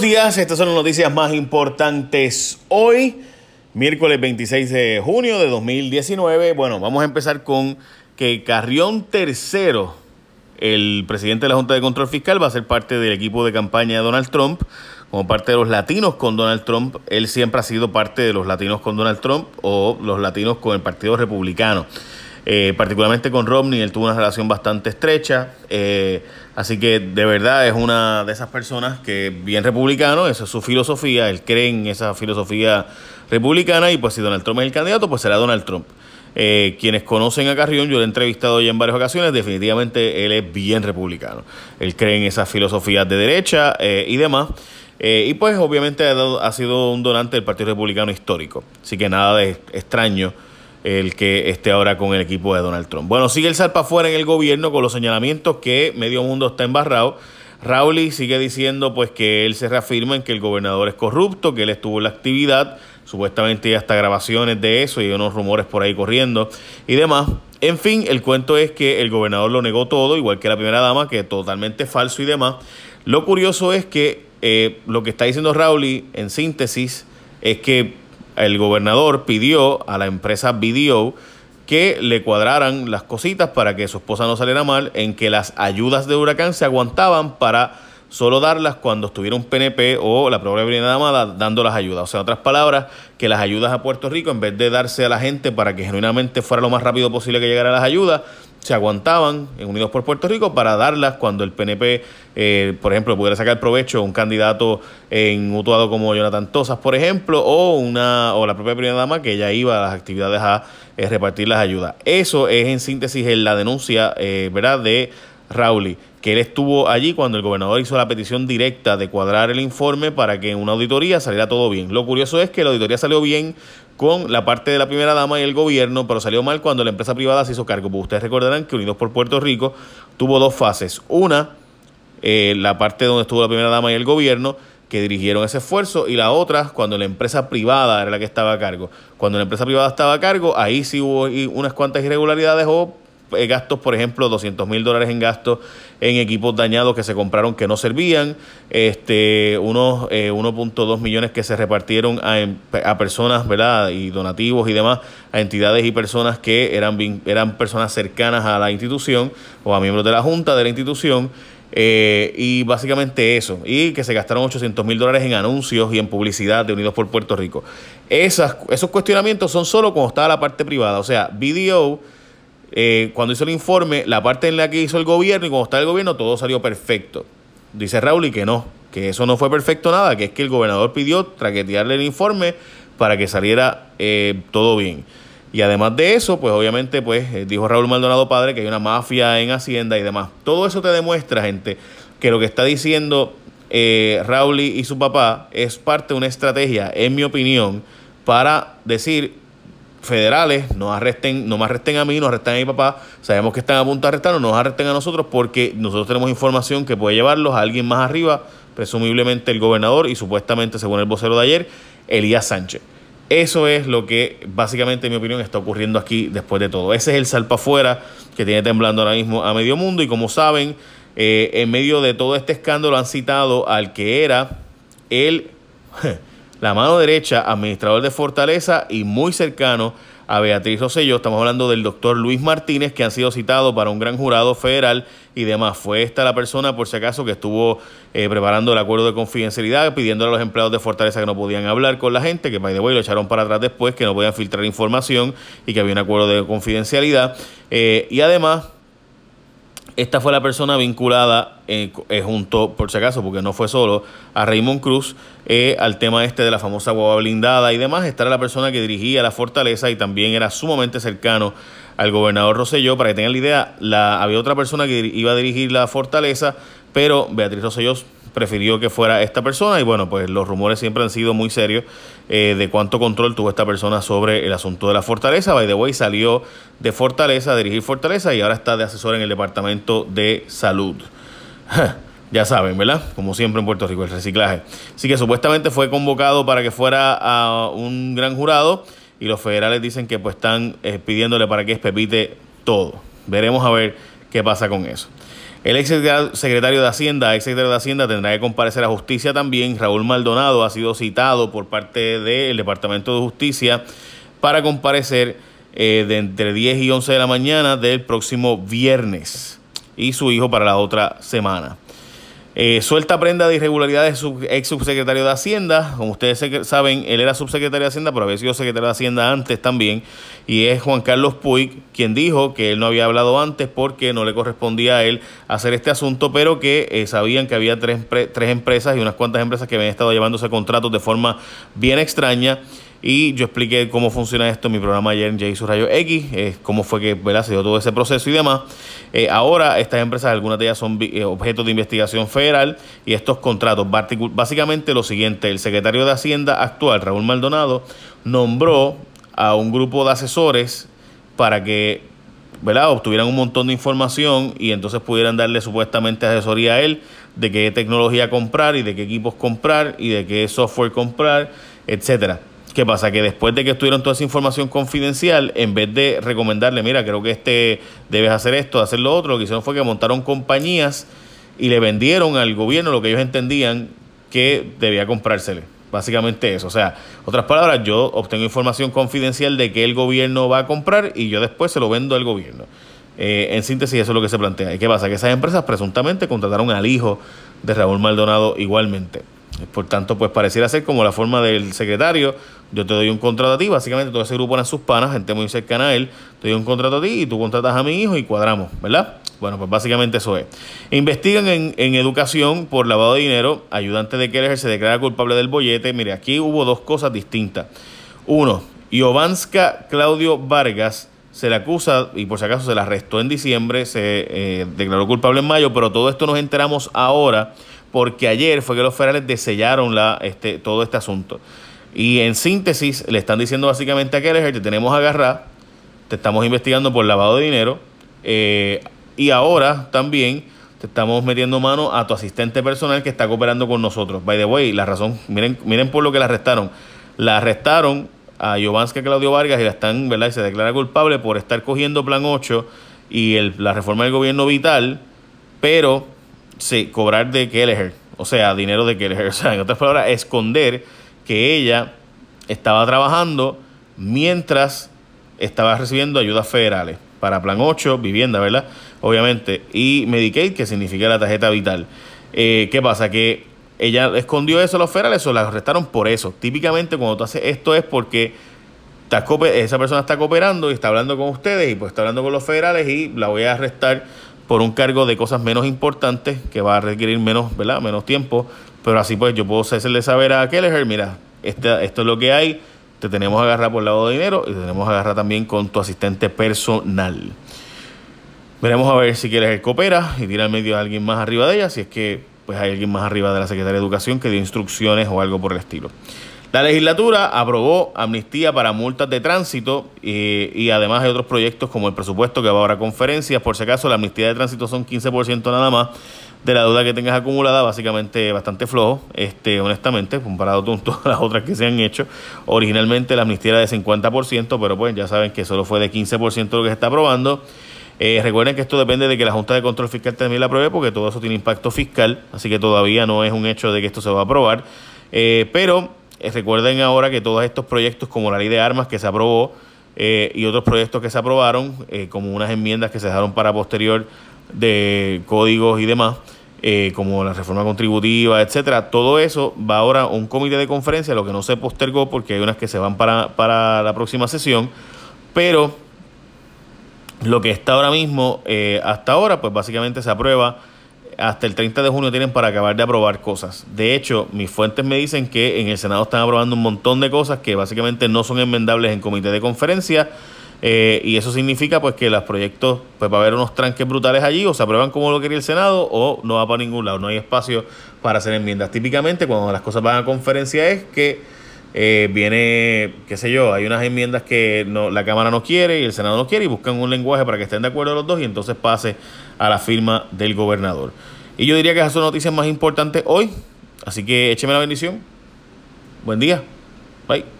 días, estas son las noticias más importantes hoy, miércoles 26 de junio de 2019. Bueno, vamos a empezar con que Carrión Tercero, el presidente de la Junta de Control Fiscal, va a ser parte del equipo de campaña de Donald Trump, como parte de los latinos con Donald Trump. Él siempre ha sido parte de los latinos con Donald Trump o los latinos con el Partido Republicano. Eh, particularmente con Romney, él tuvo una relación bastante estrecha, eh, así que de verdad es una de esas personas que bien republicano, esa es su filosofía, él cree en esa filosofía republicana y pues si Donald Trump es el candidato, pues será Donald Trump. Eh, quienes conocen a Carrión, yo lo he entrevistado ya en varias ocasiones, definitivamente él es bien republicano. Él cree en esas filosofías de derecha y demás. y pues obviamente ha, ha sido un donante del Partido Republicano histórico. Así que nada de extraño el que esté ahora con el equipo de Donald Trump. Bueno, sigue el salpa afuera en el gobierno con los señalamientos que medio mundo está embarrado. Rauli sigue diciendo pues que él se reafirma en que el gobernador es corrupto, que él estuvo en la actividad, supuestamente hay hasta grabaciones de eso y unos rumores por ahí corriendo y demás. En fin, el cuento es que el gobernador lo negó todo, igual que la primera dama, que es totalmente falso y demás. Lo curioso es que eh, lo que está diciendo Rauli, en síntesis, es que el gobernador pidió a la empresa BDO que le cuadraran las cositas para que su esposa no saliera mal, en que las ayudas de huracán se aguantaban para solo darlas cuando estuviera un PNP o la propia Brigada Amada dando las ayudas. O sea, en otras palabras, que las ayudas a Puerto Rico, en vez de darse a la gente para que genuinamente fuera lo más rápido posible que llegara las ayudas, se aguantaban en Unidos por Puerto Rico para darlas cuando el PNP, eh, por ejemplo, pudiera sacar provecho un candidato en Utuado como Jonathan Tosas, por ejemplo, o una o la propia primera dama que ya iba a las actividades a eh, repartir las ayudas. Eso es en síntesis la denuncia, eh, ¿verdad?, de Rauli, que él estuvo allí cuando el gobernador hizo la petición directa de cuadrar el informe para que en una auditoría saliera todo bien. Lo curioso es que la auditoría salió bien con la parte de la primera dama y el gobierno, pero salió mal cuando la empresa privada se hizo cargo. Pues ustedes recordarán que Unidos por Puerto Rico tuvo dos fases. Una, eh, la parte donde estuvo la primera dama y el gobierno, que dirigieron ese esfuerzo, y la otra, cuando la empresa privada era la que estaba a cargo. Cuando la empresa privada estaba a cargo, ahí sí hubo unas cuantas irregularidades o gastos, por ejemplo, 200 mil dólares en gastos en equipos dañados que se compraron que no servían, este, unos 1.2 eh, millones que se repartieron a, em, a, personas, ¿verdad? Y donativos y demás, a entidades y personas que eran, eran personas cercanas a la institución o a miembros de la junta de la institución. Eh, y básicamente eso, y que se gastaron 800 mil dólares en anuncios y en publicidad de Unidos por Puerto Rico. Esos cuestionamientos son solo cuando estaba la parte privada, o sea, BDO eh, cuando hizo el informe, la parte en la que hizo el gobierno y cuando está el gobierno, todo salió perfecto. Dice Raúl y que no, que eso no fue perfecto nada, que es que el gobernador pidió traquetearle el informe para que saliera eh, todo bien. Y además de eso, pues obviamente, pues eh, dijo Raúl Maldonado padre que hay una mafia en Hacienda y demás. Todo eso te demuestra, gente, que lo que está diciendo Raúl y su papá es parte de una estrategia, en mi opinión, para decir federales nos arresten, no me arresten a mí, nos arresten a mi papá, sabemos que están a punto de arrestarnos, nos arresten a nosotros porque nosotros tenemos información que puede llevarlos a alguien más arriba, presumiblemente el gobernador y supuestamente, según el vocero de ayer, Elías Sánchez. Eso es lo que básicamente, en mi opinión, está ocurriendo aquí después de todo. Ese es el salpa afuera que tiene temblando ahora mismo a medio mundo y como saben, eh, en medio de todo este escándalo han citado al que era el la mano derecha, administrador de Fortaleza y muy cercano a Beatriz Rosselló. Estamos hablando del doctor Luis Martínez, que han sido citados para un gran jurado federal y demás. Fue esta la persona, por si acaso, que estuvo eh, preparando el acuerdo de confidencialidad, pidiéndole a los empleados de Fortaleza que no podían hablar con la gente, que by the way lo echaron para atrás después, que no podían filtrar información y que había un acuerdo de confidencialidad. Eh, y además esta fue la persona vinculada eh, eh, junto, por si acaso, porque no fue solo, a Raymond Cruz, eh, al tema este de la famosa guagua blindada y demás. Esta era la persona que dirigía la fortaleza y también era sumamente cercano al gobernador Rosselló. Para que tengan la idea, la, había otra persona que iba a dirigir la fortaleza, pero Beatriz Rosselló prefirió que fuera esta persona y bueno, pues los rumores siempre han sido muy serios eh, de cuánto control tuvo esta persona sobre el asunto de la fortaleza. By the way, salió de Fortaleza, a dirigir Fortaleza y ahora está de asesor en el Departamento de Salud. ya saben, ¿verdad? Como siempre en Puerto Rico, el reciclaje. Así que supuestamente fue convocado para que fuera a un gran jurado y los federales dicen que pues están eh, pidiéndole para que espepite todo. Veremos a ver qué pasa con eso. El ex secretario de Hacienda, ex secretario de Hacienda tendrá que comparecer a justicia también. Raúl Maldonado ha sido citado por parte del Departamento de Justicia para comparecer eh, de entre 10 y 11 de la mañana del próximo viernes y su hijo para la otra semana. Eh, suelta prenda de irregularidades su ex subsecretario de Hacienda. Como ustedes saben, él era subsecretario de Hacienda, pero había sido secretario de Hacienda antes también. Y es Juan Carlos Puig quien dijo que él no había hablado antes porque no le correspondía a él hacer este asunto, pero que eh, sabían que había tres, tres empresas y unas cuantas empresas que habían estado llevándose contratos de forma bien extraña y yo expliqué cómo funciona esto en mi programa ayer en J Rayo X, eh, cómo fue que ¿verdad? se dio todo ese proceso y demás. Eh, ahora estas empresas, algunas de ellas son eh, objetos de investigación federal y estos contratos, básicamente lo siguiente, el secretario de Hacienda actual, Raúl Maldonado, nombró a un grupo de asesores para que ¿verdad? obtuvieran un montón de información y entonces pudieran darle supuestamente asesoría a él de qué tecnología comprar y de qué equipos comprar y de qué software comprar, etcétera. ¿Qué pasa? Que después de que estuvieron toda esa información confidencial, en vez de recomendarle, mira, creo que este debes hacer esto, hacer lo otro, lo que hicieron fue que montaron compañías y le vendieron al gobierno lo que ellos entendían que debía comprársele. Básicamente eso. O sea, otras palabras, yo obtengo información confidencial de que el gobierno va a comprar y yo después se lo vendo al gobierno. Eh, en síntesis, eso es lo que se plantea. ¿Y qué pasa? Que esas empresas presuntamente contrataron al hijo de Raúl Maldonado igualmente. Por tanto, pues pareciera ser como la forma del secretario. Yo te doy un contrato a ti, básicamente todo ese grupo eran sus panas, gente muy cercana a él. Te doy un contrato a ti y tú contratas a mi hijo y cuadramos, ¿verdad? Bueno, pues básicamente eso es. Investigan en, educación por lavado de dinero. Ayudante de Keller se declara culpable del bollete. Mire, aquí hubo dos cosas distintas. Uno, Iovanska Claudio Vargas se le acusa, y por si acaso se la arrestó en diciembre, se eh, declaró culpable en mayo, pero todo esto nos enteramos ahora porque ayer fue que los federales desellaron la, este, todo este asunto. Y en síntesis, le están diciendo básicamente a Kelleher, te tenemos agarrar, te estamos investigando por lavado de dinero, eh, y ahora también te estamos metiendo mano a tu asistente personal que está cooperando con nosotros. By the way, la razón, miren, miren por lo que la arrestaron. La arrestaron a Jovanska Claudio Vargas y la están, ¿verdad? Y se declara culpable por estar cogiendo Plan 8 y el, la reforma del gobierno vital, pero sí, cobrar de Kelleher, o sea, dinero de Kelleher. O sea, en otras palabras, esconder que ella estaba trabajando mientras estaba recibiendo ayudas federales para Plan 8, vivienda, ¿verdad? Obviamente, y Medicaid, que significa la tarjeta vital. Eh, ¿Qué pasa? Que ella escondió eso a los federales o la arrestaron por eso. Típicamente cuando tú haces esto es porque esa persona está cooperando y está hablando con ustedes y pues está hablando con los federales y la voy a arrestar por un cargo de cosas menos importantes que va a requerir menos, ¿verdad? menos tiempo, pero así pues yo puedo hacerle saber a Kelleher, mira, este, esto es lo que hay, te tenemos que agarrar por el lado de dinero y te tenemos que agarrar también con tu asistente personal. Veremos a ver si Kelleher coopera y tira al medio a alguien más arriba de ella, si es que pues hay alguien más arriba de la Secretaría de Educación que dio instrucciones o algo por el estilo. La legislatura aprobó amnistía para multas de tránsito y, además hay otros proyectos como el presupuesto que va ahora a conferencias. Por si acaso, la amnistía de tránsito son 15% nada más de la deuda que tengas acumulada, básicamente bastante flojo, este, honestamente, comparado con todas las otras que se han hecho. Originalmente la amnistía era de 50%, pero pues ya saben que solo fue de 15% lo que se está aprobando. Eh, recuerden que esto depende de que la Junta de Control Fiscal también la apruebe, porque todo eso tiene impacto fiscal, así que todavía no es un hecho de que esto se va a aprobar. Eh, pero eh, recuerden ahora que todos estos proyectos, como la ley de armas que se aprobó eh, y otros proyectos que se aprobaron, eh, como unas enmiendas que se dejaron para posterior de códigos y demás, como la reforma contributiva, etcétera, todo eso va ahora a un comité de conferencia, lo que no se postergó porque hay unas que se van para, para la próxima sesión, pero lo que está ahora mismo, hasta ahora, pues básicamente se aprueba hasta el 30 de junio tienen para acabar de aprobar cosas. De hecho, mis fuentes me dicen que en el Senado están aprobando un montón de cosas que básicamente no son enmendables en comité de conferencia. Eh, y eso significa pues que los proyectos, pues va a haber unos tranques brutales allí, o se aprueban como lo quería el Senado, o no va para ningún lado, no hay espacio para hacer enmiendas. Típicamente cuando las cosas van a conferencia es que eh, viene, qué sé yo, hay unas enmiendas que no, la Cámara no quiere y el Senado no quiere y buscan un lenguaje para que estén de acuerdo los dos y entonces pase a la firma del gobernador. Y yo diría que esas son noticias más importantes hoy. Así que écheme la bendición. Buen día. Bye.